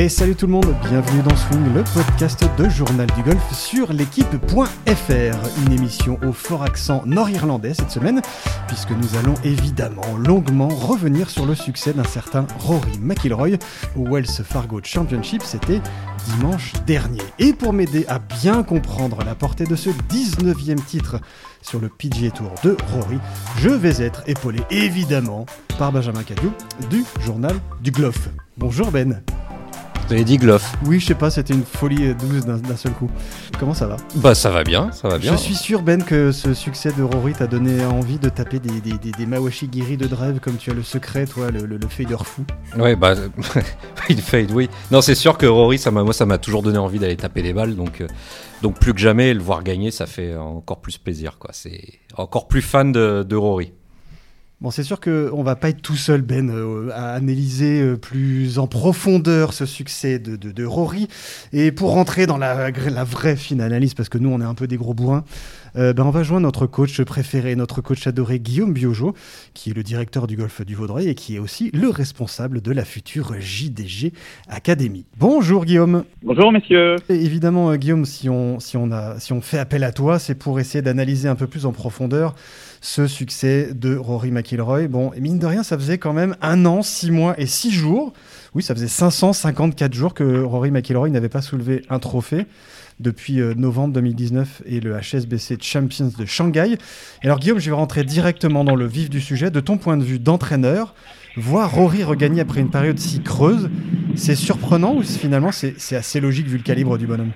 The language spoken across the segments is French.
Et salut tout le monde, bienvenue dans Swing, le podcast de Journal du Golf sur l'équipe.fr. Une émission au fort accent nord-irlandais cette semaine, puisque nous allons évidemment longuement revenir sur le succès d'un certain Rory McIlroy au Wells Fargo Championship, c'était dimanche dernier. Et pour m'aider à bien comprendre la portée de ce 19e titre sur le PGA Tour de Rory, je vais être épaulé évidemment par Benjamin Cadieu du Journal du Golf. Bonjour Ben. Dit Gloff. Oui, je sais pas, c'était une folie douce d'un seul coup. Comment ça va? Bah ça va bien, ça va bien. Je suis sûr Ben que ce succès de Rory t'a donné envie de taper des, des, des, des Mawashi Giri de drive comme tu as le secret, toi, le, le, le fader fou. Ouais, bah il fade, oui. Non, c'est sûr que Rory, ça moi ça m'a toujours donné envie d'aller taper des balles, donc, euh, donc plus que jamais, le voir gagner, ça fait encore plus plaisir, quoi. C'est encore plus fan de, de Rory. Bon, c'est sûr qu'on va pas être tout seul, Ben, euh, à analyser euh, plus en profondeur ce succès de, de, Rory. Et pour rentrer dans la, la, vraie fine analyse, parce que nous, on est un peu des gros bourrins, euh, ben, on va joindre notre coach préféré, notre coach adoré, Guillaume Biojo, qui est le directeur du golf du Vaudreuil et qui est aussi le responsable de la future JDG Academy. Bonjour Guillaume. Bonjour messieurs. Et évidemment, Guillaume, si on, si, on a, si on fait appel à toi, c'est pour essayer d'analyser un peu plus en profondeur ce succès de Rory McIlroy. Bon, et mine de rien, ça faisait quand même un an, six mois et six jours. Oui, ça faisait 554 jours que Rory McIlroy n'avait pas soulevé un trophée depuis novembre 2019 et le HSBC Champions de Shanghai. Et alors Guillaume, je vais rentrer directement dans le vif du sujet. De ton point de vue d'entraîneur, voir Rory regagner après une période si creuse, c'est surprenant ou finalement c'est assez logique vu le calibre du bonhomme?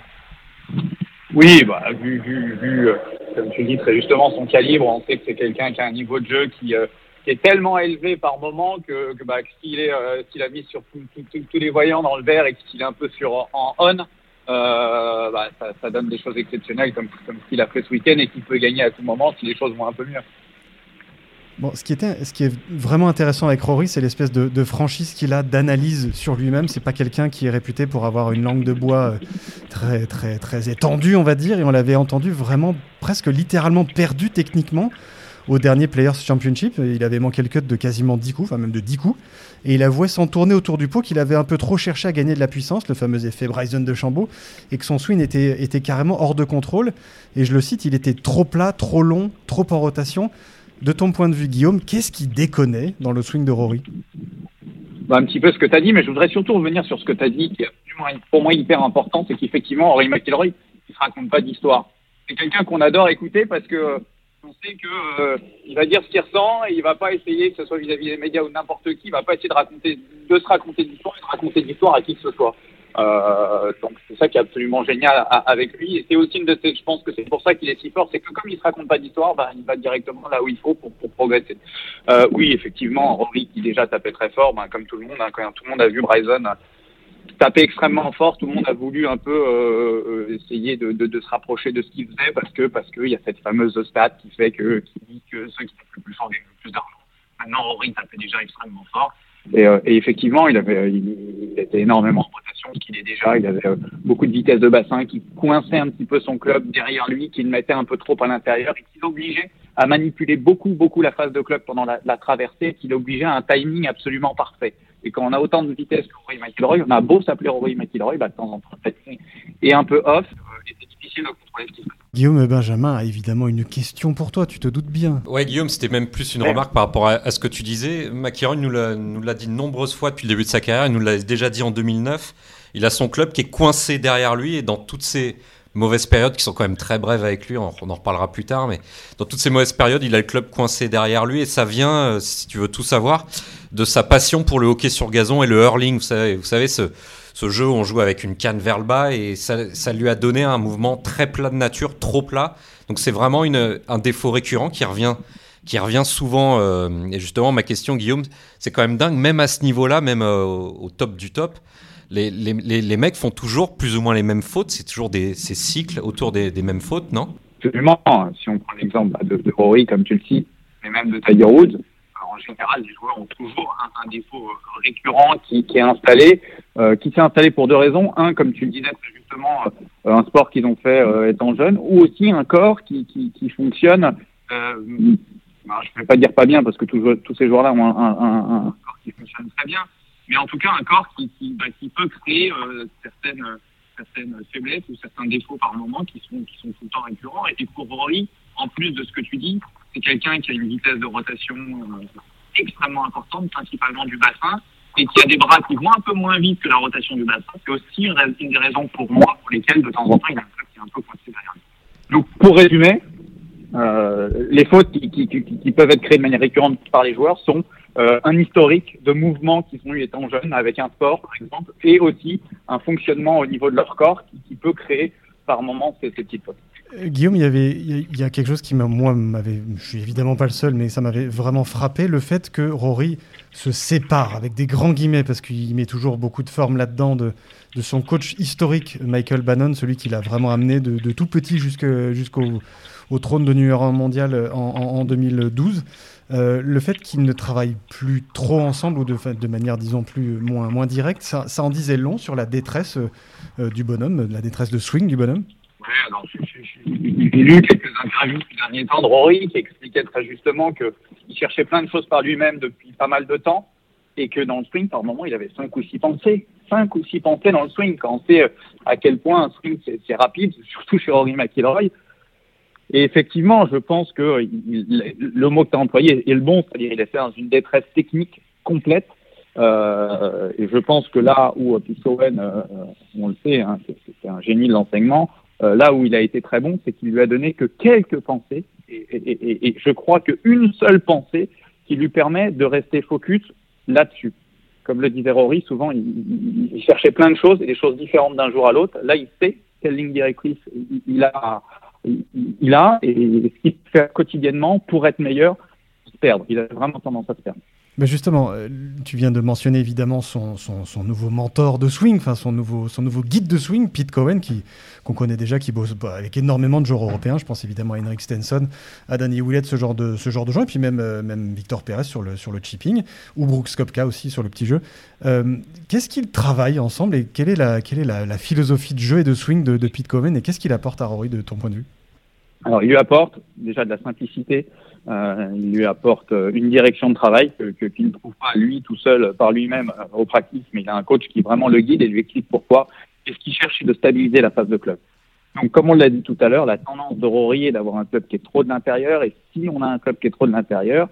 Oui, bah, vu, vu, vu comme tu dis très justement, son calibre, on sait que c'est quelqu'un qui a un niveau de jeu qui, euh, est tellement élevé par moment que, que bah, s'il est, euh, s'il a mis sur tous les voyants dans le vert et qu'il est un peu sur en on, euh, bah, ça, donne des choses exceptionnelles comme, comme ce qu'il a fait ce week-end et qu'il peut gagner à tout moment si les choses vont un peu mieux. Bon, ce qui, était, ce qui est vraiment intéressant avec Rory, c'est l'espèce de, de, franchise qu'il a d'analyse sur lui-même. C'est pas quelqu'un qui est réputé pour avoir une langue de bois très, très, très étendue, on va dire. Et on l'avait entendu vraiment, presque littéralement perdu techniquement au dernier Players Championship. Il avait manqué le cut de quasiment 10 coups, enfin même de 10 coups. Et il avouait sans tourner autour du pot qu'il avait un peu trop cherché à gagner de la puissance, le fameux effet Bryson de Chambaud, et que son swing était, était carrément hors de contrôle. Et je le cite, il était trop plat, trop long, trop en rotation. De ton point de vue, Guillaume, qu'est-ce qui déconnait dans le swing de Rory? Bah, Un petit peu ce que tu as dit, mais je voudrais surtout revenir sur ce que tu as dit, qui est pour moi hyper important, c'est qu'effectivement, Rory McIlroy, il ne se raconte pas d'histoire. C'est quelqu'un qu'on adore écouter parce que on sait que euh, il va dire ce qu'il ressent et il va pas essayer, que ce soit vis-à-vis des médias ou n'importe qui, il va pas essayer de raconter, de se raconter d'histoire et de raconter d'histoire à qui que ce soit. Euh, donc c'est ça qui est absolument génial avec lui et c'est aussi une de ces, je pense que c'est pour ça qu'il est si fort, c'est que comme il se raconte pas d'histoire, bah, il va directement là où il faut pour, pour progresser. Euh, oui, effectivement, Rory qui déjà tapait très fort, bah, comme tout le monde, hein, quand tout le monde a vu Bryson taper extrêmement fort, tout le monde a voulu un peu euh, essayer de, de, de, se rapprocher de ce qu'il faisait parce que parce qu'il y a cette fameuse stat qui fait que qui dit que ceux qui tapent le plus fort gagnent le plus d'argent. Maintenant, Rory tapait déjà extrêmement fort. Et, euh, et, effectivement, il avait, il, était énormément en rotation, qu'il est déjà. Il avait euh, beaucoup de vitesse de bassin qui coinçait un petit peu son club derrière lui, qui le mettait un peu trop à l'intérieur et qui l'obligeait à manipuler beaucoup, beaucoup la phase de club pendant la, la traversée, qui l'obligeait à un timing absolument parfait. Et quand on a autant de vitesse que Rory McIlroy, on a beau s'appeler Rory McIlroy, bah, de temps en temps, timing est un peu off euh, et c'est difficile de contrôler ce qui se passe. Guillaume Benjamin a évidemment une question pour toi, tu te doutes bien. Ouais, Guillaume, c'était même plus une ouais. remarque par rapport à, à, ce que tu disais. McIlroy nous l'a dit de nombreuses fois depuis le début de sa carrière, il nous l'a déjà dit en 2009. Il a son club qui est coincé derrière lui et dans toutes ces mauvaises périodes qui sont quand même très brèves avec lui, on, en reparlera plus tard, mais dans toutes ces mauvaises périodes, il a le club coincé derrière lui et ça vient, euh, si tu veux tout savoir, de sa passion pour le hockey sur gazon et le hurling. Vous savez, ce, jeu où on joue avec une canne vers le bas et ça, lui a donné un mouvement très plat de nature, trop plat. Donc c'est vraiment un défaut récurrent qui revient qui revient souvent. Euh, et justement, ma question, Guillaume, c'est quand même dingue, même à ce niveau-là, même euh, au top du top, les, les, les, mecs font toujours plus ou moins les mêmes fautes. C'est toujours des ces cycles autour des, mêmes fautes, non? Absolument. Si on prend l'exemple de, de Rory, comme tu le cites, mais même de Tiger Woods, en général, les joueurs ont toujours un, défaut récurrent qui, est installé, euh, qui s'est installé pour deux raisons. Un, comme tu le disais, c'est justement euh, un sport qu'ils ont fait euh, étant jeunes, ou aussi un corps qui, qui, fonctionne je ne vais pas dire pas bien parce que tous, tous ces joueurs-là ont un, corps qui fonctionne très bien, mais en tout cas un corps qui, bah, qui peut créer euh, certaines, certaines faiblesses ou certains défauts par moment qui sont, qui sont tout le temps récurrents. Et pour Rory, en plus de ce que tu dis, c'est quelqu'un qui a une vitesse de rotation euh, extrêmement importante, principalement du bassin, et qui a des bras qui vont un peu moins vite que la rotation du bassin. C'est aussi une, des raisons pour moi pour lesquelles de temps en temps il a un truc qui est un peu coincé derrière lui. Donc pour résumer, euh, les fautes qui, qui, qui, peuvent être créées de manière récurrente par les joueurs sont euh, un historique de mouvements qui sont eu étant jeunes avec un sport par exemple, et aussi un fonctionnement au niveau de leur corps qui, peut créer par moments ces, petites fautes. Euh, Guillaume, il y avait, il y a quelque chose qui moi m'avait, je suis évidemment pas le seul, mais ça m'avait vraiment frappé, le fait que Rory se sépare avec des grands guillemets parce qu'il met toujours beaucoup de forme là-dedans de, de son coach historique Michael Bannon, celui qui l'a vraiment amené de, de tout petit jusqu'au au trône de numéro 1 mondial en, en, en 2012. Euh, le fait qu'ils ne travaillent plus trop ensemble ou de, manière, disons, plus moins, directe, ça, en disait long sur la détresse euh, du bonhomme, la détresse de swing du bonhomme? Ouais, alors j'ai lu quelques interviews ces derniers temps de Rory qui expliquait très justement qu'il cherchait plein de choses par lui-même depuis pas mal de temps et que dans le swing, par moment, il avait cinq ou six pensées. Cinq ou six pensées dans le swing. Quand on sait à quel point un swing c'est rapide, surtout chez Rory McIlroy, et effectivement, je pense que le mot que tu as employé est le bon, c'est-à-dire il est fait dans une détresse technique complète. Euh, et je pense que là où Pete Owen, euh, on le sait, hein, c'est un génie de l'enseignement, euh, là où il a été très bon, c'est qu'il lui a donné que quelques pensées, et je crois qu'une seule pensée qui lui permet de rester focus là-dessus. Comme le disait Rory, souvent il, il, cherchait plein de choses et des choses différentes d'un jour à l'autre. Là, il sait quelle ligne directrice il a il a et ce qu'il fait quotidiennement pour être meilleur, se perdre. Il a vraiment tendance à se perdre. Mais justement, tu viens de mentionner évidemment son, son, son nouveau mentor de swing, enfin son nouveau, son nouveau guide de swing, Pete Cohen, qui qu'on connaît déjà, qui bosse bah, avec énormément de joueurs européens. Je pense évidemment à Henrik Stenson, à Danny Willett, ce genre de ce genre de gens, et puis même euh, même Victor Perez sur le sur le chipping, ou Brooks Kopka aussi sur le petit jeu. Euh, qu'est-ce qu'ils travaillent ensemble et quelle est la quelle est la, philosophie de jeu et de swing de, de Pete Cohen et qu'est-ce qu'il apporte à Rory de ton point de vue? Alors il lui apporte déjà de la simplicité. Euh, il lui apporte une direction de travail que, que qu'il ne trouve pas lui tout seul par lui-même euh, au practice, mais il a un coach qui vraiment le guide et lui explique pourquoi. Et ce qu'il cherche, c'est de stabiliser la phase de club. Donc, comme on l'a dit tout à l'heure, la tendance de Rory est d'avoir un club qui est trop de l'intérieur. Et si on a un club qui est trop de l'intérieur,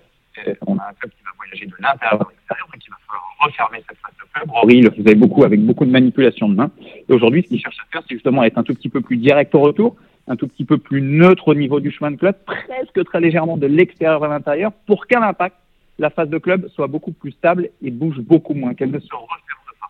on a un club qui va voyager de l'intérieur à l'extérieur, donc il va falloir refermer cette phase de club. Rory le faisait beaucoup avec beaucoup de manipulation de main. Et aujourd'hui, ce qu'il cherche à faire, c'est justement être un tout petit peu plus direct au retour, un tout petit peu plus neutre au niveau du chemin de club, presque très légèrement de l'extérieur vers l'intérieur, pour qu'à l'impact, la phase de club soit beaucoup plus stable et bouge beaucoup moins, qu'elle ne se referme pas.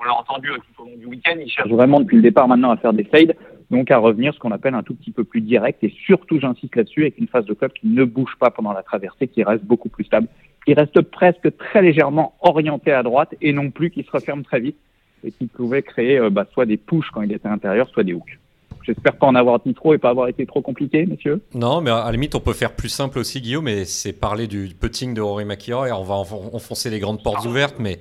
On l'a entendu tout au long du week-end, il cherche vraiment depuis le départ maintenant à faire des fades, donc à revenir ce qu'on appelle un tout petit peu plus direct, et surtout, j'insiste là-dessus, avec une phase de club qui ne bouge pas pendant la traversée, qui reste beaucoup plus stable, qui reste presque très légèrement orienté à droite, et non plus qui se referme très vite, et qui pouvait créer euh, bah, soit des pushes quand il était intérieur, soit des hooks. J'espère pas en avoir dit trop et pas avoir été trop compliqué, messieurs. Non, mais à la limite, on peut faire plus simple aussi, Guillaume, mais c'est parler du putting de Rory McIlroy. On va enfoncer les grandes portes ouvertes, mais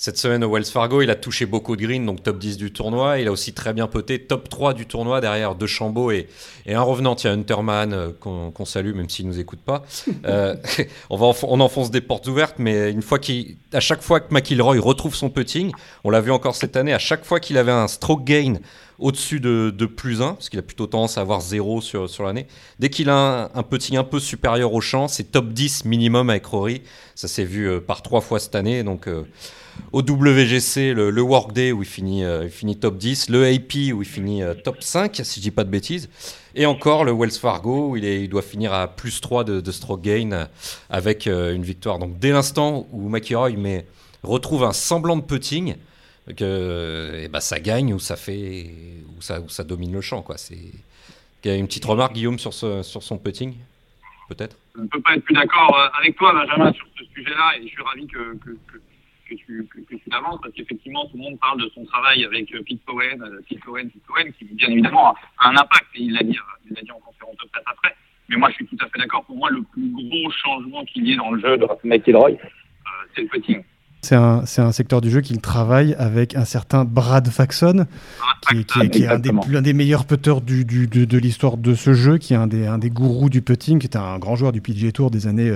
cette semaine au Wells Fargo, il a touché beaucoup de green, donc top 10 du tournoi. Il a aussi très bien poté top 3 du tournoi derrière deux Chambaud et, et un revenant. A Hunterman euh, qu'on qu salue, même s'il nous écoute pas. euh, on, va on enfonce des portes ouvertes, mais une fois à chaque fois que McIlroy retrouve son putting, on l'a vu encore cette année, à chaque fois qu'il avait un stroke gain au-dessus de, plus 1, parce qu'il a plutôt tendance à avoir 0 sur, sur l'année. Dès qu'il a un, un, putting un peu supérieur au champ, c'est top 10 minimum avec Rory. Ça s'est vu euh, par trois fois cette année. Donc, euh, au WGC, le, Workday où il finit, euh, il finit top 10, le AP où il finit top 5, si je dis pas de bêtises, et encore le Wells Fargo où il, est, il doit finir à plus 3 de, de stroke gain avec une victoire. Donc, dès l'instant où McIlroy retrouve un semblant de putting, que et bah, ça gagne ou ça fait ou ça, ou ça domine le champ quoi. Une petite remarque Guillaume sur, ce, sur son putting peut-être? Je ne peux pas être plus d'accord avec toi Benjamin sur ce sujet-là et je suis ravi que, que, que, tu, que, tu l'avances parce qu'effectivement tout le monde parle de son travail avec Pete Cohen, Pete Cohen, Pete Cohen qui bien évidemment a un impact et il l'a dit, il l'a dit en conférence de presse après. Mais moi je suis tout à fait d'accord. Pour moi le plus gros changement qu'il y ait dans le jeu de McIlroy, euh, c'est le putting C'est un, un, secteur du jeu qu'il travaille avec un certain Brad Faxon, qui, qui, est un des, l'un des meilleurs putters du, du, de, de l'histoire de ce jeu, qui est un des, un des gourous du putting, qui est un grand joueur du PGA Tour des années,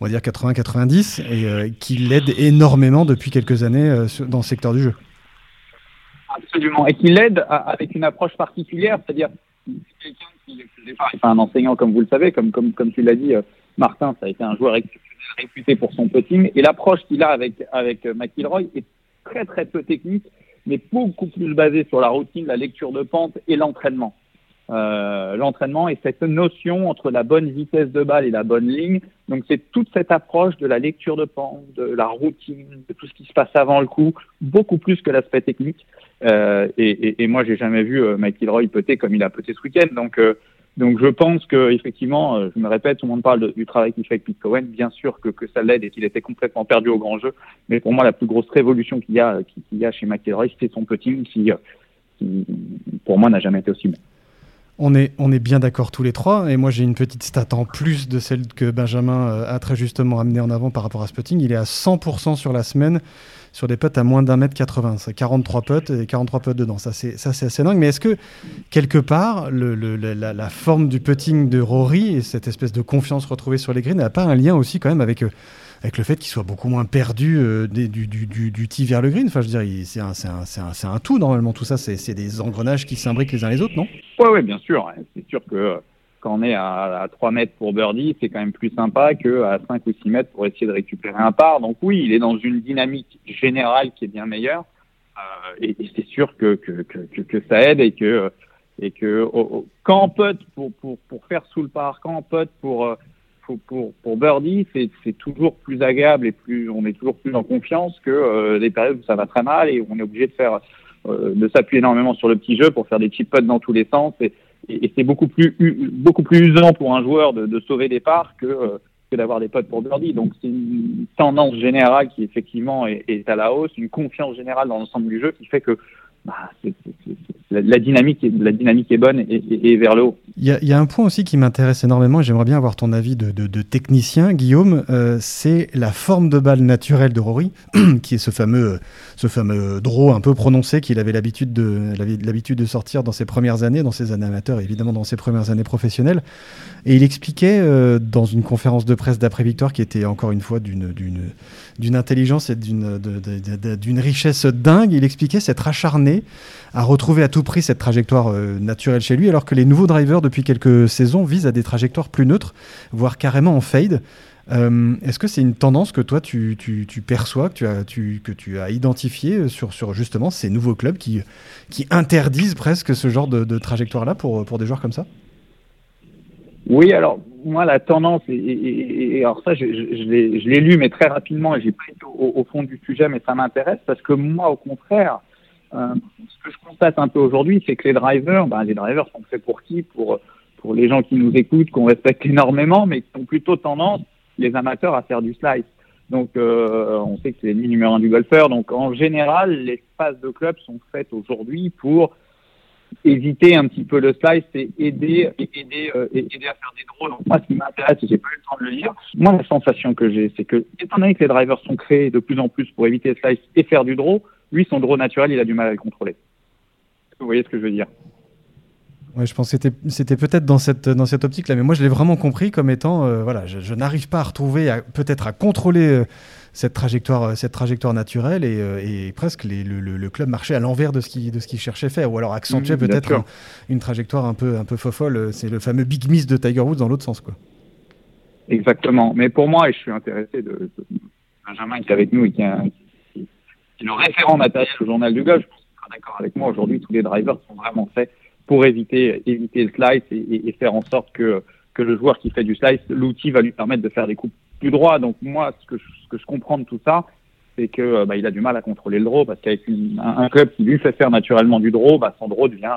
on va dire 80-90, et qui l'aide énormément depuis quelques années dans le secteur du jeu. Absolument, et qui l'aide avec une approche particulière, c'est-à-dire quelqu'un qui, est un enseignant, comme vous le savez, comme, comme, comme tu l'as dit, Martin, ça a été un joueur réputé pour son putting. Et l'approche qu'il a avec, avec McIlroy est très très peu technique, mais beaucoup plus basée sur la routine, la lecture de pente et l'entraînement. Euh, l'entraînement et cette notion entre la bonne vitesse de balle et la bonne ligne. Donc c'est toute cette approche de la lecture de pente, de la routine, de tout ce qui se passe avant le coup, beaucoup plus que l'aspect technique. Euh, et, et, et, moi j'ai jamais vu euh, McIlroy peter comme il a peté ce week-end. Donc euh, donc je pense que effectivement, euh, je me répète, tout le monde parle du travail qu'il fait avec Pete Cohen. Bien sûr que, que ça l'aide et qu'il était complètement perdu au grand jeu. Mais pour moi, la plus grosse révolution qu'il y a, qu'il y a chez McIlroy, c'est son putting qui, euh, qui, pour moi, n'a jamais été aussi bon. On est, on est bien d'accord tous les trois. Et moi, j'ai une petite stat en plus de celle que Benjamin euh, a très justement amenée en avant par rapport à ce putting. Il est à 100% sur la semaine sur des putts à moins d'un mètre 80. C'est 43 putts et 43 putts dedans. Ça, c'est, ça, c'est assez dingue. Mais est-ce que, quelque part, la, la, forme du putting de Rory et cette espèce de confiance retrouvée sur les greens n'a pas un lien aussi quand même avec, euh, avec le fait qu'il soit beaucoup moins perdu euh, du, tee vers le green Enfin, je veux dire, c'est un, tout, normalement, tout ça. C'est, des engrenages qui s'imbriquent les uns les autres, non? Oui, ouais, bien sûr. C'est sûr que quand on est à, à 3 mètres pour birdie, c'est quand même plus sympa qu'à 5 ou 6 mètres pour essayer de récupérer un par. Donc oui, il est dans une dynamique générale qui est bien meilleure. Euh, et, c'est sûr que, ça aide et que, quand on putt pour, faire sous le par, quand on putt pour, pour, pour, pour birdie, c'est toujours plus agréable et plus, on est toujours plus en confiance que euh, les périodes où ça va très mal et où on est obligé de faire euh, de s'appuyer énormément sur le petit jeu pour faire des chip putts dans tous les sens. Et, et, c'est beaucoup plus beaucoup plus usant pour un joueur de, de sauver des parts que, euh, que d'avoir des potes pour birdie. Donc c'est une tendance générale qui effectivement est, est, à la hausse, une confiance générale dans l'ensemble du jeu qui fait que bah, la, dynamique est, bonne et, vers le haut. Il y, a un point aussi qui m'intéresse énormément et j'aimerais bien avoir ton avis de technicien, Guillaume. Euh, c'est la forme de balle naturelle de Rory, qui est ce fameux, ce fameux draw un peu prononcé qu'il avait l'habitude de, l'habitude de sortir dans ses premières années, dans ses années amateurs et évidemment dans ses premières années professionnelles. Et il expliquait euh, dans une conférence de presse d'après-victoire qui était encore une fois d'une, intelligence et d'une, richesse dingue, il expliquait s'être acharné à retrouver à tout prix cette trajectoire euh, naturelle chez lui, alors que les nouveaux drivers depuis quelques saisons visent à des trajectoires plus neutres, voire carrément en fade. Euh, Est-ce que c'est une tendance que toi tu, perçois, que tu as, tu, que tu as identifié sur, justement ces nouveaux clubs qui, interdisent presque ce genre de, trajectoire-là pour des joueurs comme ça? Oui, alors moi la tendance, et, et, et alors ça je, je, je l'ai lu mais très rapidement et j'ai été au, au, fond du sujet mais ça m'intéresse parce que moi au contraire, euh, ce que je constate un peu aujourd'hui, c'est que les drivers, ben, les drivers sont faits pour qui? Pour, pour les gens qui nous écoutent, qu'on respecte énormément, mais qui ont plutôt tendance, les amateurs, à faire du slice. Donc, euh, on sait que c'est l'ennemi numéro un du golfeur. Donc, en général, les phases de club sont faites aujourd'hui pour éviter un petit peu le slice et aider, aider, euh, aider à faire des draws. Moi, ce qui m'intéresse, et j'ai pas eu le temps de le lire, moi, la sensation que j'ai, c'est que, étant donné que les drivers sont créés de plus en plus pour éviter le slice et faire du draw, lui, son draw naturel, il a du mal à le contrôler. Vous voyez ce que je veux dire? Ouais, je pense que c'était peut-être dans cette, dans cette optique-là, mais moi je l'ai vraiment compris comme étant, euh, voilà, je, je n'arrive pas à retrouver, peut-être à contrôler euh, cette, trajectoire, cette trajectoire naturelle et, euh, et presque les, le, le, club marchait à l'envers de ce qu'il qu cherchait faire, ou alors accentuait mmh, peut-être un, une trajectoire un peu, un peu fofolle. C'est le fameux big miss de Tiger Woods dans l'autre sens. Quoi. Exactement, mais pour moi, et je suis intéressé de, de Benjamin qui est avec nous et qui, a, qui, qui est le référent matériel au journal du golf, je pense qu'il sera d'accord avec moi, aujourd'hui tous les drivers sont vraiment faits pour éviter, éviter le slice et, et, et, faire en sorte que, que le joueur qui fait du slice, l'outil va lui permettre de faire des coups plus droits. Donc moi, ce que je, ce que je comprends de tout ça, c'est que bah, il a du mal à contrôler le draw parce qu'avec un, un, club qui lui fait faire naturellement du draw, bah, son draw devient,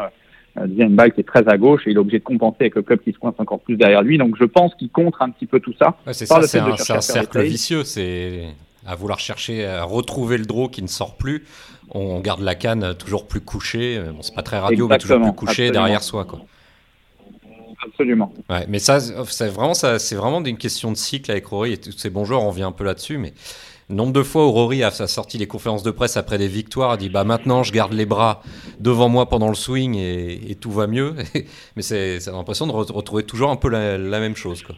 euh, devient une balle qui est très à gauche et il est obligé de compenser avec le club qui se coince encore plus derrière lui. Donc je pense qu'il contre un petit peu tout ça. Ouais, c'est ça, c'est un, un cercle vicieux. C'est à vouloir chercher à retrouver le draw qui ne sort plus on garde la canne toujours plus couchée. Bon, c'est pas très radio, Exactement, mais toujours plus couchée absolument. derrière soi, quoi. Absolument. Ouais, mais ça, c'est vraiment, ça, c'est vraiment une question de cycle avec Rory et tous ces bons joueurs. On vient un peu là-dessus, mais Nombre de fois où Rory a sorti des conférences de presse après des victoires, a dit bah maintenant je garde les bras devant moi pendant le swing et, tout va mieux. Mais c'est l'impression de retrouver toujours un peu la, même chose. Quoi.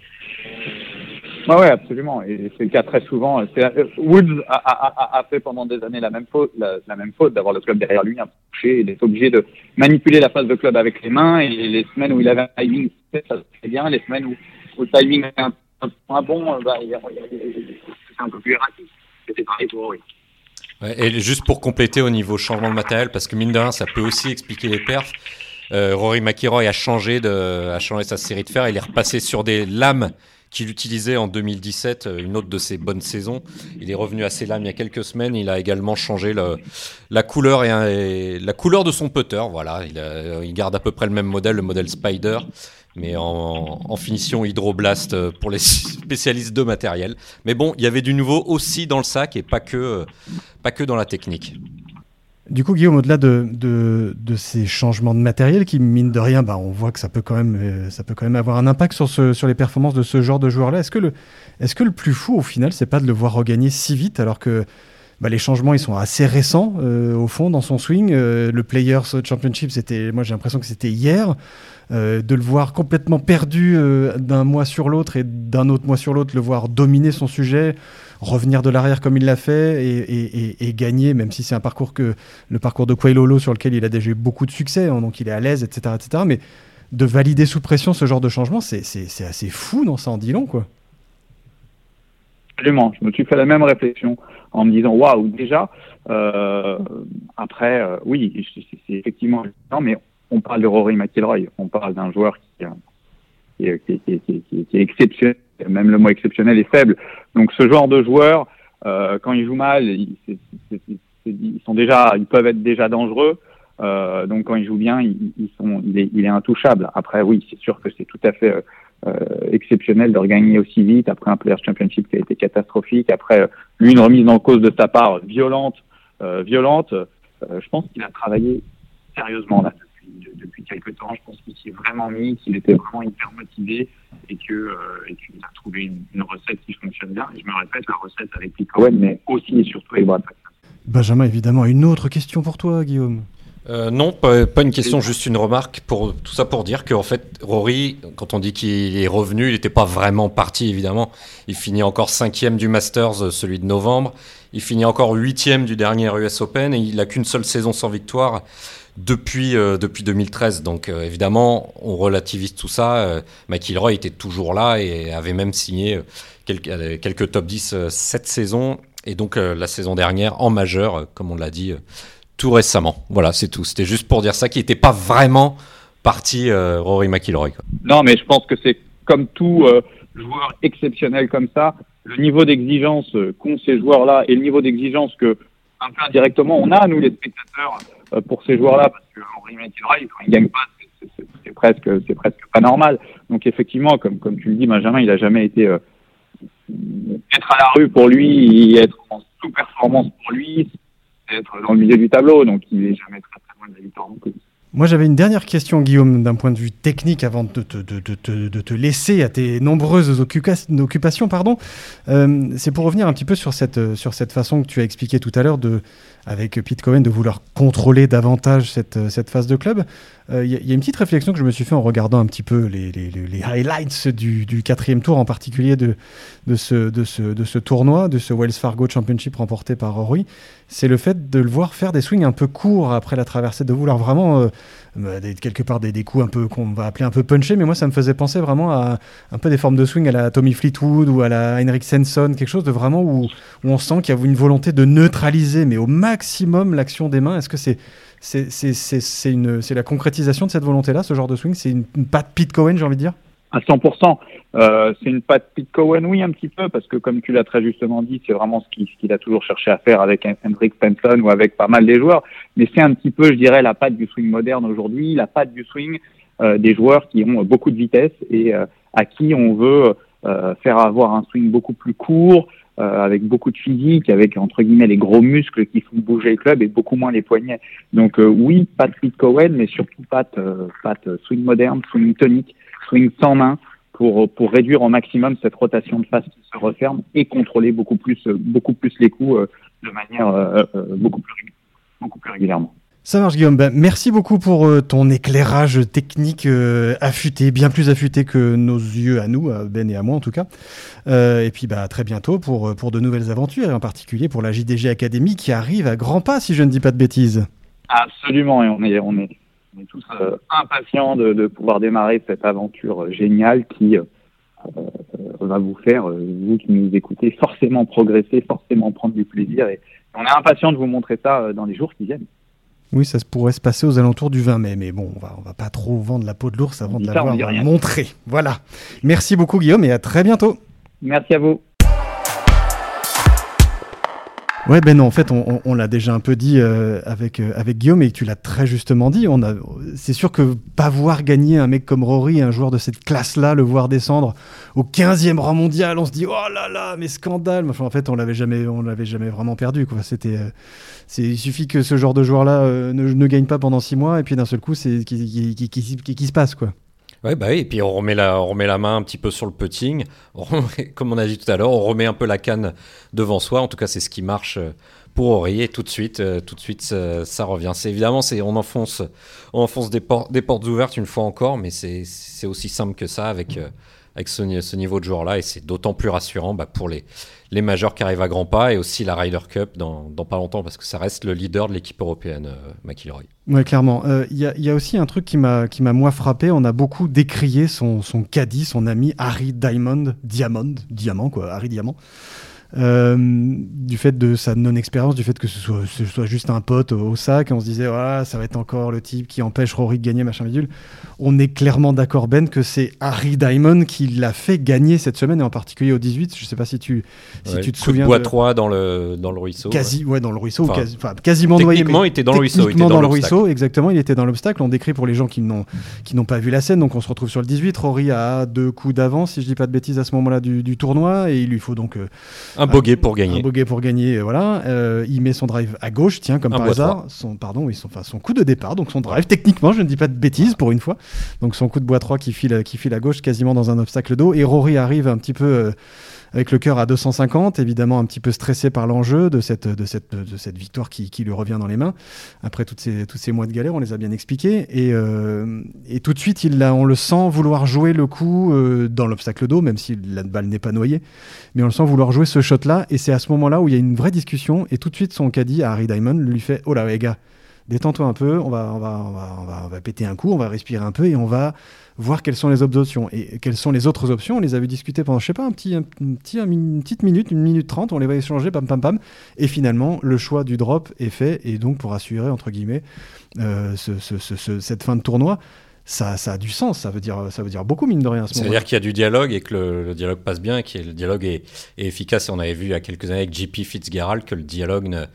Ah ouais, absolument. Et c'est le cas très souvent. Euh, Woods a, fait pendant des années la même faute, la, même faute d'avoir le club derrière lui, un touché, et d'être obligé de manipuler la phase de club avec les mains. Et les semaines où il avait un timing, ça bien. Les semaines où, le timing était un, un bon, bah, c'est un peu plus erratique. C'était pareil pour oui. et juste pour compléter au niveau changement de matériel, parce que mine de rien, ça peut aussi expliquer les perfs. Euh, Rory McIlroy a changé, a changé sa série de fer. Il est repassé sur des lames qu'il utilisait en 2017, euh, une autre de ses bonnes saisons. Il est revenu à ses lames il y a quelques semaines. Il a également changé la couleur et, la couleur de son putter. Voilà, il, il, garde à peu près le même modèle, le modèle Spider mais en, finition hydroblast euh, pour les spécialistes de matériel. Mais bon, il y avait du nouveau aussi dans le sac et pas que, euh, pas que dans la technique. Du coup, Guillaume, au-delà de, ces changements de matériel qui, mine de rien, bah, on voit que ça peut quand même, euh, ça peut quand même avoir un impact sur, les performances de ce genre de joueur-là. Est-ce que, le, plus fou, au final, c'est pas de le voir regagner si vite alors que bah, les changements ils sont assez récents au fond dans son swing. le Players Championship, moi j'ai l'impression que c'était hier. Euh, de le voir complètement perdu euh, d'un mois sur l'autre et d'un autre mois sur l'autre, le voir dominer son sujet, revenir de l'arrière comme il l'a fait et, gagner, même si c'est un parcours que le parcours de Quailolo sur lequel il a déjà eu beaucoup de succès, hein, donc il est à l'aise, etc., etc. Mais de valider sous pression ce genre de changement, c'est assez fou, non Ça en dit long, quoi. Absolument. Je me suis fait la même réflexion en me disant waouh, déjà. Euh, après, oui, c'est effectivement mais on parle de Rory McIlroy, on parle d'un joueur qui, est exceptionnel, même le mot exceptionnel est faible. Donc ce genre de joueur, euh, quand il joue mal, ils, sont déjà, ils peuvent être déjà dangereux. Euh, donc quand il joue bien, ils, sont, il, est, intouchable. Après, oui, c'est sûr que c'est tout à fait euh, exceptionnel de regagner aussi vite après un Players Championship qui a été catastrophique. Après, lui, une remise en cause de sa part violente, violente. je pense qu'il a travaillé sérieusement là depuis quelques temps. Je pense qu'il s'y est vraiment mis, qu'il était vraiment hyper motivé et que euh, qu'il a trouvé une, recette qui fonctionne bien. Et je me répète, la recette avec Pete Cohen, mais aussi et surtout avec Brad Benjamin, évidemment, une autre question pour toi, Guillaume. Euh, non, pas, une question, juste une remarque. Pour, tout ça pour dire qu'en fait, Rory, quand on dit qu'il est revenu, il n'était pas vraiment parti, évidemment. Il finit encore cinquième du Masters, euh, celui de novembre. Il finit encore huitième du dernier US Open et il n'a qu'une seule saison sans victoire depuis, euh, depuis 2013. Donc euh, évidemment, on relativise tout ça. Euh, McIlroy était toujours là et avait même signé quelques, quelques top 10 cette saison. Et donc la saison dernière en majeur, comme on l'a dit tout récemment. Voilà, c'est tout. C'était juste pour dire ça, qui n'était pas vraiment parti Rory McIlroy. Non, mais je pense que c'est comme tout joueur exceptionnel comme ça, le niveau d'exigence qu'ont ces joueurs-là et le niveau d'exigence que, un peu indirectement, on a, nous les spectateurs, pour ces joueurs-là, parce que Henri McIlroy, quand il gagne pas, c'est presque, c'est presque pas normal. Donc effectivement, comme comme tu le dis, Benjamin, il a jamais été euh, être à la rue pour lui, être en sous-performance pour lui, être dans le milieu du tableau. Donc il est jamais très très loin de la victoire. Moi, j'avais une dernière question, Guillaume, d'un point de vue technique, avant de te, laisser à tes nombreuses occupations. Pardon. Euh, c'est pour revenir un petit peu sur cette, façon que tu as expliqué tout à l'heure avec Pete Cohen de vouloir contrôler davantage cette, phase de club. Il euh, y, a une petite réflexion que je me suis fait en regardant un petit peu les, highlights du, quatrième tour, en particulier de, de, ce, de, ce, de ce tournoi, de ce Wells Fargo Championship remporté par Rory. C'est le fait de le voir faire des swings un peu courts après la traversée, de vouloir vraiment, euh, quelque part, des, des coups un peu qu'on va appeler un peu punchés, mais moi ça me faisait penser vraiment à un peu des formes de swing à la Tommy Fleetwood ou à la Henrik Svensson, quelque chose de vraiment où, on sent qu'il y a une volonté de neutraliser, mais au maximum, l'action des mains. Est-ce que c'est c'est la concrétisation de cette volonté-là, ce genre de swing? C'est une, patte Pete Cohen, j'ai envie de dire? À 100%. Euh, c'est une patte Pete Cohen, oui, un petit peu, parce que comme tu l'as très justement dit, c'est vraiment ce qu'il a toujours cherché à faire avec Hendrik Svensson ou avec pas mal des joueurs. Mais c'est un petit peu, je dirais, la patte du swing moderne aujourd'hui, la patte du swing euh, des joueurs qui ont beaucoup de vitesse et euh, à qui on veut faire avoir un swing beaucoup plus court, euh, avec beaucoup de physique, avec entre guillemets les gros muscles qui font bouger le club et beaucoup moins les poignets. Donc euh, oui, Patrick Cohen, mais surtout euh, pas swing moderne, swing tonique, swing sans main, pour, pour réduire au maximum cette rotation de face qui se referme et contrôler beaucoup plus, beaucoup plus les coups de manière beaucoup, plus, beaucoup plus régulièrement. Ça marche Guillaume. Ben, merci beaucoup pour ton éclairage technique affûté, bien plus affûté que nos yeux à nous, à Ben et à moi en tout cas. et puis bah, à très bientôt pour, pour de nouvelles aventures, et en particulier pour la JDG Academy qui arrive à grands pas si je ne dis pas de bêtises. Absolument, et on est, on est, on est tous euh, impatients de, de, pouvoir démarrer cette aventure géniale qui euh, euh va vous faire, euh, vous qui nous écoutez, forcément progresser, forcément prendre du plaisir. Et on est impatients de vous montrer ça dans les jours qui viennent. Oui, ça pourrait se passer aux alentours du 20 mai, mais bon, on va, on va pas trop vendre la peau de l'ours avant de l'avoir montré. Voilà. Merci beaucoup Guillaume et à très bientôt. Merci à vous. Ouais, ben non, en fait, on, on, l'a déjà un peu dit euh, avec, euh, avec Guillaume et tu l'as très justement dit. On a, c'est sûr que pas voir gagner un mec comme Rory, un joueur de cette classe-là, le voir descendre au 15e rang mondial, on se dit oh là là, mais scandale. Enfin, en fait, on l'avait jamais, on l'avait jamais vraiment perdu. Quoi. C'était, euh, c'est, il suffit que ce genre de joueur-là ne, ne, gagne pas pendant 6 mois et puis d'un seul coup, c'est qui, qui, qui, qui se passe quoi. Ouais, bah oui, et puis on remet, la, on remet la main un petit peu sur le putting. comme on a dit tout à l'heure, on remet un peu la canne devant soi. En tout cas, c'est ce qui marche euh, pour Ori. Et tout de suite, euh, tout de suite ça, revient. C'est évidemment, c'est, on enfonce, on enfonce des, portes des portes ouvertes une fois encore, mais c'est, aussi simple que ça avec, euh, avec ce, ce, niveau de joueur-là. Et c'est d'autant plus rassurant bah, pour les, les majors qui arrivent à grands pas et aussi la Ryder Cup dans, pas longtemps parce que ça reste le leader de l'équipe européenne, euh, McIlroy. Oui, clairement. Il euh, y, y, a aussi un truc qui m'a moi frappé. On a beaucoup décrié son, son caddie, son ami Harry Diamond, Diamond, Diamant quoi, Harry Diamant. Euh, du fait de sa non-expérience, du fait que ce soit, ce soit, juste un pote au sac, et on se disait, ah, ça va être encore le type qui empêche Rory de gagner, machin bidule. On est clairement d'accord, Ben, que c'est Harry Diamond qui l'a fait gagner cette semaine, et en particulier au 18. Je sais pas si tu, si tu te souviens. De... 3 dans le, dans le ruisseau. Quasi, ouais, dans le ruisseau, quasi, enfin, quasiment noyé. Techniquement, il était dans le ruisseau. Dans, dans le ruisseau, exactement, il était dans l'obstacle. On décrit pour les gens qui n'ont pas vu la scène, donc on se retrouve sur le 18. Rory a deux coups d'avance, si je dis pas de bêtises, à ce moment-là du, du, tournoi, et il lui faut donc. Euh, un bogey pour gagner. Un bogey pour gagner, voilà. Euh, il met son drive à gauche, tiens, comme par hasard. Son, pardon, oui, son, enfin, son coup de départ, donc son drive, techniquement, je ne dis pas de bêtises pour une fois. Donc son coup de bois 3 qui file, qui file à gauche, quasiment dans un obstacle d'eau. Et Rory arrive un petit peu. Euh, avec le cœur à 250, évidemment un petit peu stressé par l'enjeu de cette, victoire qui, qui, lui revient dans les mains. Après tous ces mois de galère, on les a bien expliqués. Et, euh, et tout de suite, il on le sent vouloir jouer le coup euh, dans l'obstacle d'eau, même si la balle n'est pas noyée. Mais on le sent vouloir jouer ce shot-là. Et c'est à ce moment-là où il y a une vraie discussion. Et tout de suite, son caddie, Harry Diamond, lui fait Oh là, les gars, détends-toi un peu, on va, on, va, on, va, on, va, on va péter un coup, on va respirer un peu et on va voir quelles sont les autres options. Et quelles sont les autres options? On les avait discutées pendant, je sais pas, un petit, un petit, une petite minute, une minute trente, on les va échanger, pam, pam, pam. Et finalement, le choix du drop est fait. Et donc, pour assurer, entre guillemets, euh, ce, ce, ce, cette fin de tournoi, ça, ça, a du sens, ça veut dire, ça veut dire beaucoup, mine de rien. Ça veut dire qu'il y a du dialogue et que le, le dialogue passe bien et que le dialogue est, est, efficace. On avait vu il y a quelques années avec JP Fitzgerald que le dialogue ne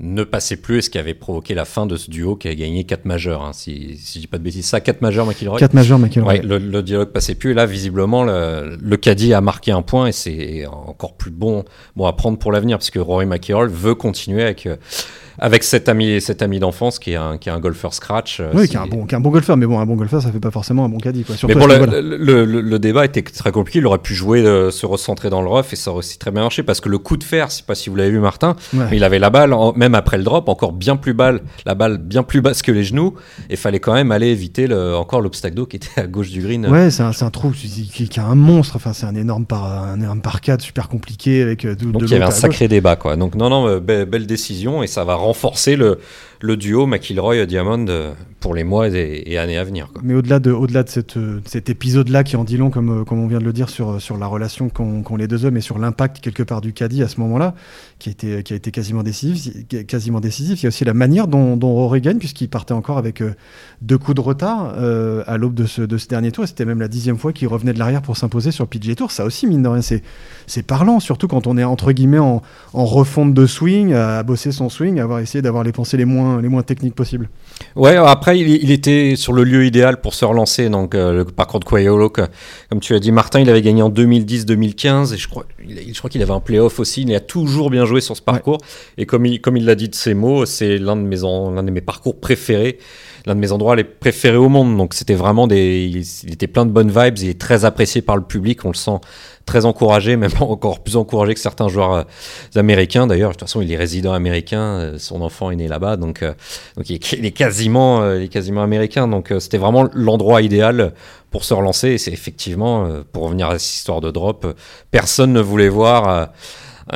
ne passait plus et ce qui avait provoqué la fin de ce duo qui a gagné 4 majeurs. Hein, si, si je dis pas de bêtises, ça, 4 majeurs McIlroy 4 majeurs McIlroy. Ouais, le, le, dialogue passait plus et là, visiblement, le, le caddie a marqué un point et c'est encore plus bon, bon à prendre pour l'avenir parce que Rory McIlroy veut continuer avec. Euh, avec cet ami, cet ami d'enfance qui est un, qui est un golfeur scratch. Euh, oui, qui est, un bon, qui est un bon golfeur, mais bon, un bon golfeur, ça fait pas forcément un bon caddie. Quoi. Surtout mais bon, le, le, le, le, débat était très compliqué. Il aurait pu jouer, euh, se recentrer dans le rough et ça aurait aussi très bien marché parce que le coup de fer, je sais pas si vous l'avez vu, Martin, ouais. mais il avait la balle, en, même après le drop, encore bien plus balle, la balle bien plus basse que les genoux et fallait quand même aller éviter le, encore l'obstacle d'eau qui était à gauche du green. Ouais, c'est un, un, trou qui, qui, a un monstre. Enfin, c'est un énorme par, un énorme parcade super compliqué avec. Euh, Donc il y avait un sacré débat, quoi. Donc non, non, belle, belle décision et ça va renforcer le duo McIlroy-Diamond pour les mois et, années à venir. Mais au-delà de, au-delà de, cette, cet épisode-là qui en dit long, comme, comme on vient de le dire, sur, sur la relation qu'ont, les deux hommes et sur l'impact quelque part du caddie à ce moment-là, qui a été, qui a été quasiment, décisif, quasiment décisif, il y a aussi la manière dont, dont Rory gagne, puisqu'il partait encore avec euh, deux coups de retard euh, à l'aube de ce, de ce dernier tour. C'était même la dixième fois qu'il revenait de l'arrière pour s'imposer sur PGA Tour. Ça aussi, mine de rien, c'est, c'est parlant, surtout quand on est entre guillemets en, en refonte de swing, à bosser son swing, à avoir essayé d'avoir les pensées les moins, les moins techniques possibles. Ouais, après, après, il, était sur le lieu idéal pour se relancer. Donc, euh, le parcours de Quayolo, comme tu as dit, Martin, il avait gagné en 2010-2015 et je crois, il, je crois qu'il avait un playoff aussi. Il a toujours bien joué sur ce parcours. Et comme il, comme il l'a dit de ses mots, c'est l'un de mes, l'un de mes parcours préférés l'un de mes endroits les préférés au monde. Donc c'était vraiment des, il, était plein de bonnes vibes. Il est très apprécié par le public. On le sent très encouragé, même encore plus encouragé que certains joueurs euh, américains. D'ailleurs, de toute façon, il est résident américain. Euh, son enfant est né là-bas, donc, euh, donc il, est, quasiment, il est quasiment américain. Donc c'était vraiment l'endroit idéal pour se relancer. Et c'est effectivement, pour revenir à cette histoire de drop, personne ne voulait voir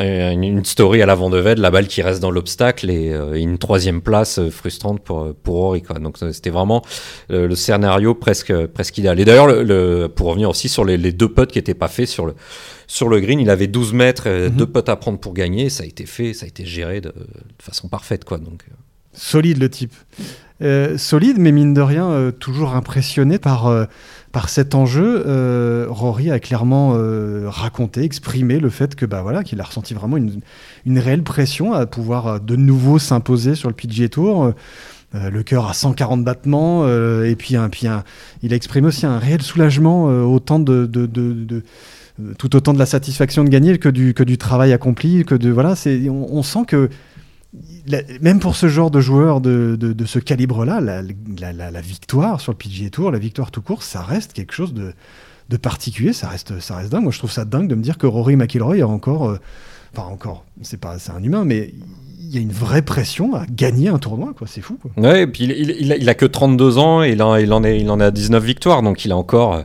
une story à l'avant de Ved, la balle qui reste dans l'obstacle et euh, une troisième place euh, frustrante pour pour Rory. Quoi. Donc c'était vraiment le, scénario presque presque idéal. Et d'ailleurs, le, pour revenir aussi sur les, deux putts qui n'étaient pas faits sur le sur le green, il avait 12 mètres, mhm. deux putts à prendre pour gagner. ça a été fait, ça a été géré de, façon parfaite, quoi. Donc euh. solide le type. solide, mais mine de rien, toujours impressionné par par cet enjeu, euh, Rory a clairement euh, raconté, exprimé le fait que bah voilà qu'il a ressenti vraiment une, réelle pression à pouvoir euh, de nouveau s'imposer sur le PGA Tour. le cœur à 140 battements et puis, un, puis il a exprimé aussi un réel soulagement autant de, de, de, tout autant de la satisfaction de gagner que du, que du travail accompli que de voilà on sent que même pour ce genre de joueur de, ce calibre-là, la, victoire sur le PGA Tour, la victoire tout court, ça reste quelque chose de, particulier, ça reste, ça reste dingue. Moi, je trouve ça dingue de me dire que Rory McIlroy a encore, euh, enfin encore, c'est un humain, mais il y a une vraie pression à gagner un tournoi. C'est fou. Quoi. Ouais, et puis il, il, a, que 32 ans et il en, est, il à 19 victoires, donc il a encore,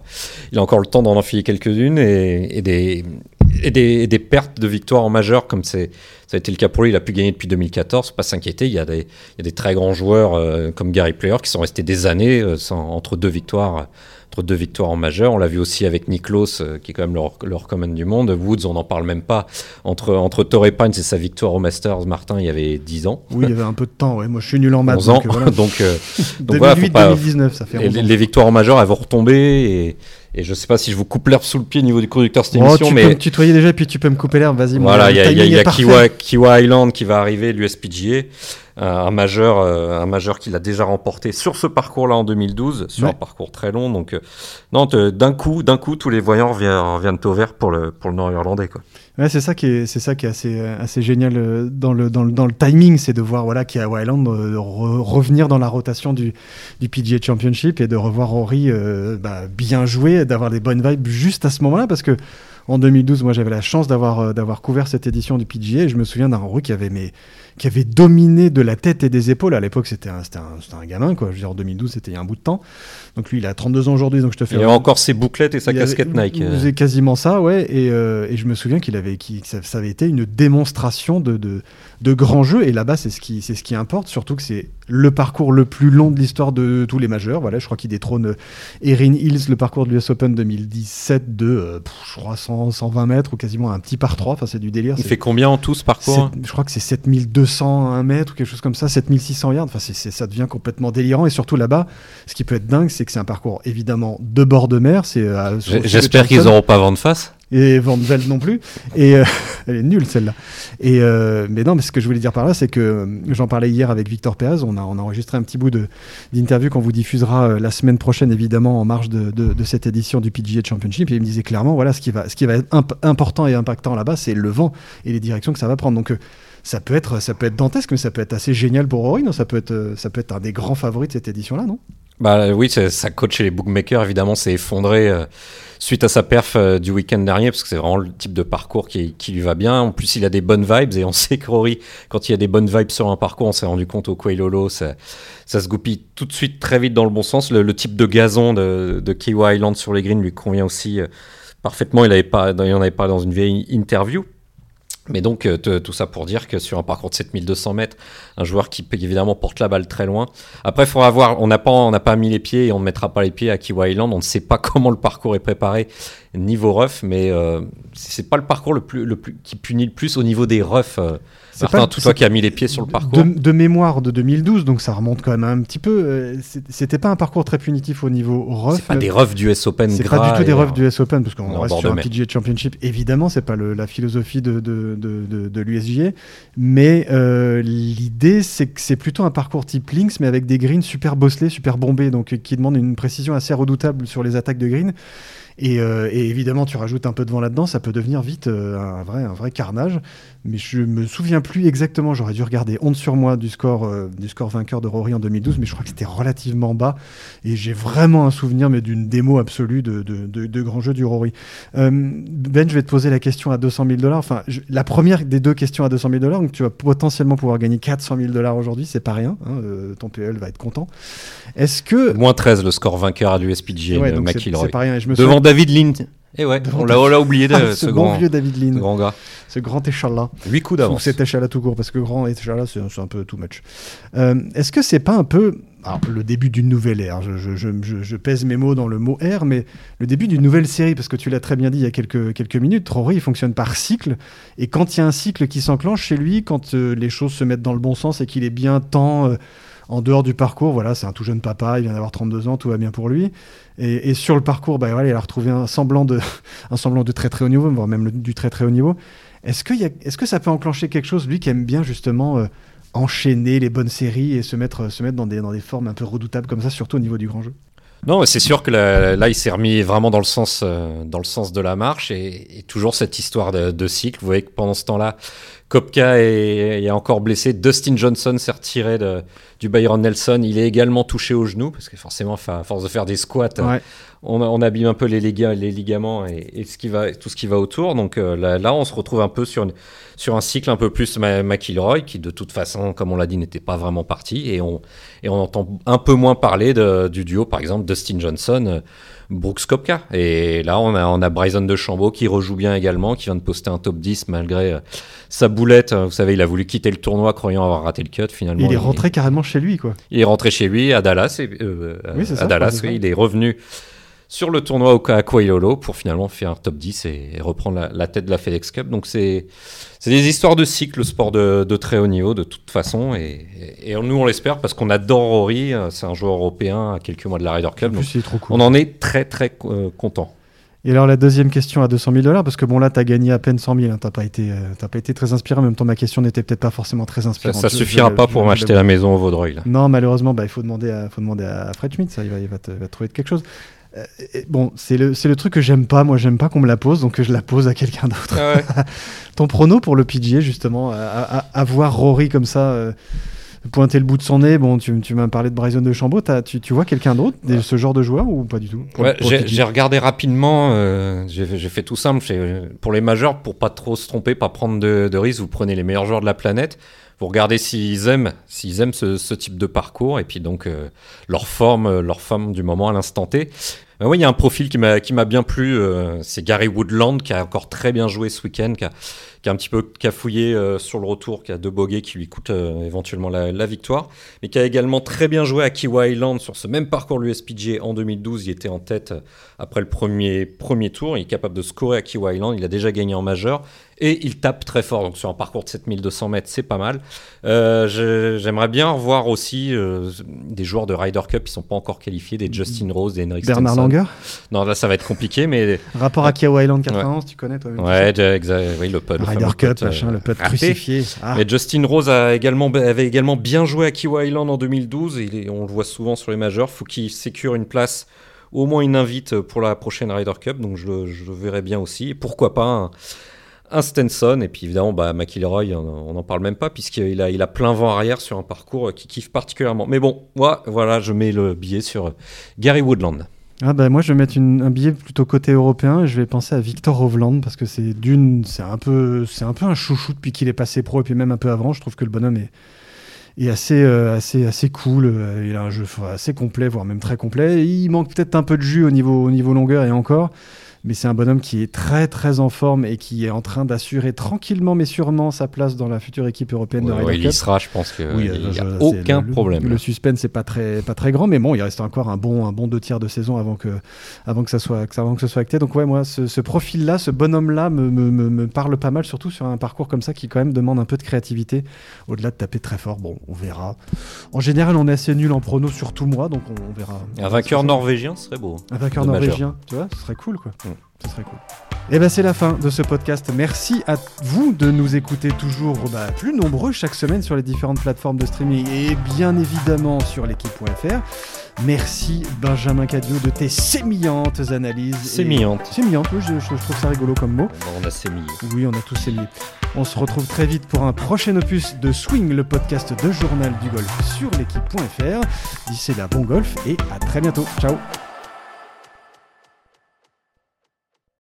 il a encore le temps d'en enfiler quelques-unes et, des, et, des, des, pertes de victoires en majeur, comme ça a été le cas pour lui, il a pu gagner depuis 2014, pas s'inquiéter. Il, y a des, il y a des très grands joueurs euh, comme Gary Player qui sont restés des années euh, entre deux victoires entre deux victoires en majeur. On l'a vu aussi avec Niklos, euh, qui est quand même leur, leur common du monde. Woods, on n'en parle même pas. Entre, entre Torrey Pines et sa victoire au Masters, Martin, il y avait 10 ans. Oui, il y avait un peu de temps. Ouais. Moi, je suis nul en maths. 11 ans. Donc, donc, 2008, 2019, ça fait les, les, victoires en majeur, elles vont retomber. Et, et je sais pas si je vous coupe l'herbe sous le pied au niveau du conducteur cette oh, émission, tu mais peux me tutoyer déjà, puis tu peux me couper l'herbe. Vas-y. Voilà, il y a, y a, y a Kiwa, Kiwa, Island qui va arriver, l'USPGA, un majeur, euh, un majeur qu'il a déjà remporté sur ce parcours-là en 2012, sur un parcours très long. Donc, euh, non, d'un coup, d'un coup, tous les voyants reviennent, au vert pour le pour le Nord-Irlandais, quoi. Ouais, c'est ça qui est, c'est ça qui est assez, assez génial euh, dans le, dans le, dans le timing, c'est de voir voilà a Island euh, revenir dans la rotation du, du PGA Championship et de revoir Rory euh, bah, bien jouer, d'avoir des bonnes vibes juste à ce moment-là, parce que en 2012, moi j'avais la chance d'avoir d'avoir couvert cette édition du PGA et je me souviens d'un Rory qui avait mais qui avait dominé de la tête et des épaules. À l'époque, c'était un, un, un, gamin, quoi. Je veux dire, en 2012, c'était il y a un bout de temps. Donc lui, il a 32 ans aujourd'hui, donc je te fais. Il a encore ses bouclettes et sa casquette Nike. C'est quasiment ça, ouais. Et, euh, et je me souviens qu'il avait, qu ça, ça, avait été une démonstration de, de, de grand jeu. Et là-bas, c'est ce qui, c'est ce qui importe, surtout que c'est le parcours le plus long de l'histoire de tous les majeurs. Voilà, je crois qu'il détrône Erin Hills, le parcours de l'US Open 2017 de, euh, je crois, 100, 120 mètres ou quasiment un petit par 3. Enfin, c'est du délire. Il fait combien en tout ce parcours Je crois que c'est 7201 mètres ou quelque chose comme ça, 7600 yards. Enfin, ça devient complètement délirant. Et surtout là-bas, ce qui peut être dingue, c'est que c'est un parcours évidemment de bord de mer. C'est, euh, J'espère qu'ils n'auront pas vent de face et Van Velde non plus. Et euh, elle est nulle celle-là. Et euh, mais non, mais ce que je voulais dire par là, c'est que euh, j'en parlais hier avec Victor Perez. On a, enregistré un petit bout d'interview qu'on vous diffusera la semaine prochaine, évidemment, en marge de, de, de, cette édition du PGA Championship. Et il me disait clairement, voilà, ce qui va, ce qui va être important et impactant là-bas, c'est le vent et les directions que ça va prendre. Donc ça peut être, ça peut être dantesque, mais ça peut être assez génial pour Rory. Non ça peut être, ça peut être un des grands favoris de cette édition-là, non? Bah oui, ça coach chez les bookmakers. Évidemment, c'est effondré suite à sa perf euh, du week-end dernier, parce que c'est vraiment le type de parcours qui, qui, lui va bien. En plus, il a des bonnes vibes, et on sait que Rory, quand il y a des bonnes vibes sur un parcours, on s'est rendu compte au Quailolo, ça, ça se goupille tout de suite très vite dans le bon sens. Le, type de gazon de, de Kiwa Island sur les greens lui convient aussi euh, parfaitement. Il, avait pas, il en avait parlé dans une vieille interview. Mais donc, euh, tout ça pour dire que sur un parcours de 7200 mètres, un joueur qui évidemment porte la balle très loin. Après, il faudra voir, on n'a pas, mis les pieds et on ne mettra pas les pieds à Kiwa Island. On ne sait pas comment le parcours est préparé niveau rough, mais euh, c'est pas le parcours le plus, qui punit le plus au niveau des roughs. Martin, tout toi qui a mis les pieds sur le parcours. De, mémoire de 2012, donc ça remonte quand même un petit peu. Euh, c'était pas un parcours très punitif au niveau rough. C'est pas des roughs du S Open. C'est pas du tout des roughs du S Open, parce qu'on reste sur un PGA Championship. Évidemment, c'est pas le, la philosophie de, de, de, de, l'USG. Mais euh, l'idée, c'est que c'est plutôt un parcours type Links, mais avec des greens super bosselés, super bombés, donc qui demandent une précision assez redoutable sur les attaques de green. Euh, et, évidemment, tu rajoutes un peu de vent là-dedans, ça peut devenir vite euh, un, vrai, un vrai carnage. Mais je me souviens plus exactement, j'aurais dû regarder honte sur moi du score, euh, du score vainqueur de Rory en 2012, mais je crois que c'était relativement bas. Et j'ai vraiment un souvenir mais d'une démo absolue de, de, de, grand jeu du Rory. ben, je vais te poser la question à 200 000 dollars. Enfin, la première des deux questions à 200 000 dollars, donc tu vas potentiellement pouvoir gagner 400 000 dollars aujourd'hui, c'est pas rien. Hein, ton PL va être content. Est-ce que. Moins 13 le score vainqueur à l'USPGA, ouais, C'est pas rien. je me Devant David Lind. Et eh ouais, on l'a oublié de ah, ce, grand vieux David Lynn. Ce grand gars. Ce grand échalas. 8 coups d'avance. C'est échalas tout court, parce que grand échalas, c'est un peu too much. Euh, est-ce que c'est pas un peu. Alors, le début d'une nouvelle ère, je, je, je, pèse mes mots dans le mot ère, mais le début d'une nouvelle série, parce que tu l'as très bien dit il y a quelques, quelques minutes, Rory, il fonctionne par cycle, et quand il y a un cycle qui s'enclenche chez lui, quand euh, les choses se mettent dans le bon sens et qu'il est bien temps. Euh, en dehors du parcours, voilà, c'est un tout jeune papa, il vient d'avoir 32 ans, tout va bien pour lui. Et, sur le parcours, bah, voilà, il a retrouvé un semblant, de, un semblant de très très haut niveau, voire même du très très haut niveau. Est-ce que, est que ça peut enclencher quelque chose, lui qui aime bien justement euh, enchaîner les bonnes séries et se mettre, se mettre dans, des, dans des formes un peu redoutables comme ça, surtout au niveau du grand jeu? Non, c'est sûr que là, il s'est remis vraiment dans le sens, euh, dans le sens de la marche et, toujours cette histoire de, de, cycle. Vous voyez que pendant ce temps-là, Kopka est, encore blessé. Dustin Johnson s'est retiré de, du Byron Nelson. Il est également touché au genou parce que forcément, à force de faire des squats, on, on, abîme un peu les, les ligaments et, ce qui va, tout ce qui va autour. Donc euh, là, on se retrouve un peu sur, une, sur un cycle un peu plus McIlroy qui, de toute façon, comme on l'a dit, n'était pas vraiment parti. Et on, et on entend un peu moins parler de, du duo, par exemple, Dustin Johnson. Euh, Brooks Kopka. Et là, on a, on a Bryson de Chambaud qui rejoue bien également, qui vient de poster un top 10 malgré euh, sa boulette. Vous savez, il a voulu quitter le tournoi croyant avoir raté le cut. Finalement, il est rentré carrément chez lui, quoi. Il est rentré chez lui à Dallas. Et, euh, à Dallas, il est revenu sur le tournoi au Lolo pour finalement faire un top 10 et, reprendre la, tête de la FedEx Cup. Donc c'est des histoires de cycle, le sport de, très haut niveau de toute façon. Et, nous on l'espère parce qu'on adore Rory, c'est un joueur européen à quelques mois de la Ryder Cup. On en est très très euh, content. Et alors la deuxième question à 200 000 dollars, parce que bon là tu as gagné à peine 100 000, hein, tu n'as pas, été, euh, pas été très inspiré, en même temps ma question n'était peut-être pas forcément très inspirante. Ça, suffira pas pour m'acheter la maison au Vaudreuil. Non malheureusement bah, il faut demander à, faut demander à Fred Schmidt, ça, il, va, il va, te, va trouver quelque chose. Euh, bon, c'est le, le, truc que j'aime pas. Moi, j'aime pas qu'on me la pose, donc je la pose à quelqu'un d'autre. Ah Ton prono pour le PGA, justement, à, voir Rory comme ça. Euh, pointer le bout de son nez. Bon, tu, tu m'as parlé de Bryson de Chambaud. Tu, tu, vois quelqu'un d'autre, ce genre de joueur ou pas du tout J'ai regardé rapidement. Euh, j'ai fait tout simple. Pour les majeurs, pour pas trop se tromper, pas prendre de, de risques, vous prenez les meilleurs joueurs de la planète vous regardez s'ils aiment, s'ils aiment ce, type de parcours et puis donc euh, leur forme, leur forme du moment à l'instant T. Ben oui, il y a un profil qui m'a qui m'a bien plu, euh, c'est Gary Woodland qui a encore très bien joué ce week-end, qui a, qui a un petit peu cafouillé euh, sur le retour, qui a deux bogeys qui lui coûtent éventuellement la, la, victoire, mais qui a également très bien joué à Kiwa Island sur ce même parcours l'USPG en 2012. Il était en tête après le premier premier tour, il est capable de scorer à Kiwa Island, il a déjà gagné en majeur et il tape très fort. Donc sur un parcours de 7200 mètres, c'est pas mal. Euh, j'aimerais bien voir aussi euh, des joueurs de Ryder Cup qui sont pas encore qualifiés, des Justin Rose, des Henrik Bernard Langer? Non, là ça va être compliqué, mais rapport à Kiowa Island 91, tu connais toi Ouais, exact. Oui, le putt. Ryder Cup, machin, le putt crucifié. Ah. Mais Justin Rose a également avait également bien joué à Kiwa Island en 2012 et on le voit souvent sur les majeurs. Faut qu'il sécure une place au moins une invite pour la prochaine Ryder Cup, donc je, je le verrai bien aussi. Et pourquoi pas un, un Stenson, et puis évidemment, bah, McIlroy, on n'en parle même pas, puisqu'il a, il a plein vent arrière sur un parcours qui kiffe particulièrement. Mais bon, moi, voilà, je mets le billet sur Gary Woodland. Ah bah moi je vais mettre un billet plutôt côté européen et je vais penser à Victor Hovland parce que c'est d'une c'est un peu c'est un peu un chouchou depuis qu'il est passé pro et puis même un peu avant. Je trouve que le bonhomme est, assez euh, assez assez cool. Il a un jeu assez complet voire même très complet. Il manque peut-être un peu de jus au niveau au niveau longueur et encore mais c'est un bonhomme qui est très très en forme et qui est en train d'assurer tranquillement mais sûrement sa place dans la future équipe européenne de Ryder Cup. Il y sera, je pense qu'il n'y a aucun problème. Le, suspense n'est pas très pas très grand, mais bon, il reste encore un bon un bon deux tiers de saison avant que avant que ça soit avant que ce soit acté. Donc ouais, moi, ce, profil-là, ce bonhomme-là me, me, me, parle pas mal, surtout sur un parcours comme ça qui quand même demande un peu de créativité, au-delà de taper très fort. Bon, on verra. En général, on est assez nul en prono, surtout moi, donc on, verra. un vainqueur norvégien serait beau. Un vainqueur norvégien, tu vois, ce serait cool quoi. Mm. Ce serait cool. Et ben c'est la fin de ce podcast. Merci à vous de nous écouter toujours bah, plus nombreux chaque semaine sur les différentes plateformes de streaming et bien évidemment sur l'équipe.fr. Merci Benjamin Cadio de tes sémillantes analyses. Sémillantes. Sémillantes, oui, je, je, trouve ça rigolo comme mot. On a sémillé. Oui, on a tous sémillé. On se retrouve très vite pour un prochain opus de Swing, le podcast de Journal du Golf sur l'équipe.fr. D'ici là, bon golf et à très bientôt. Ciao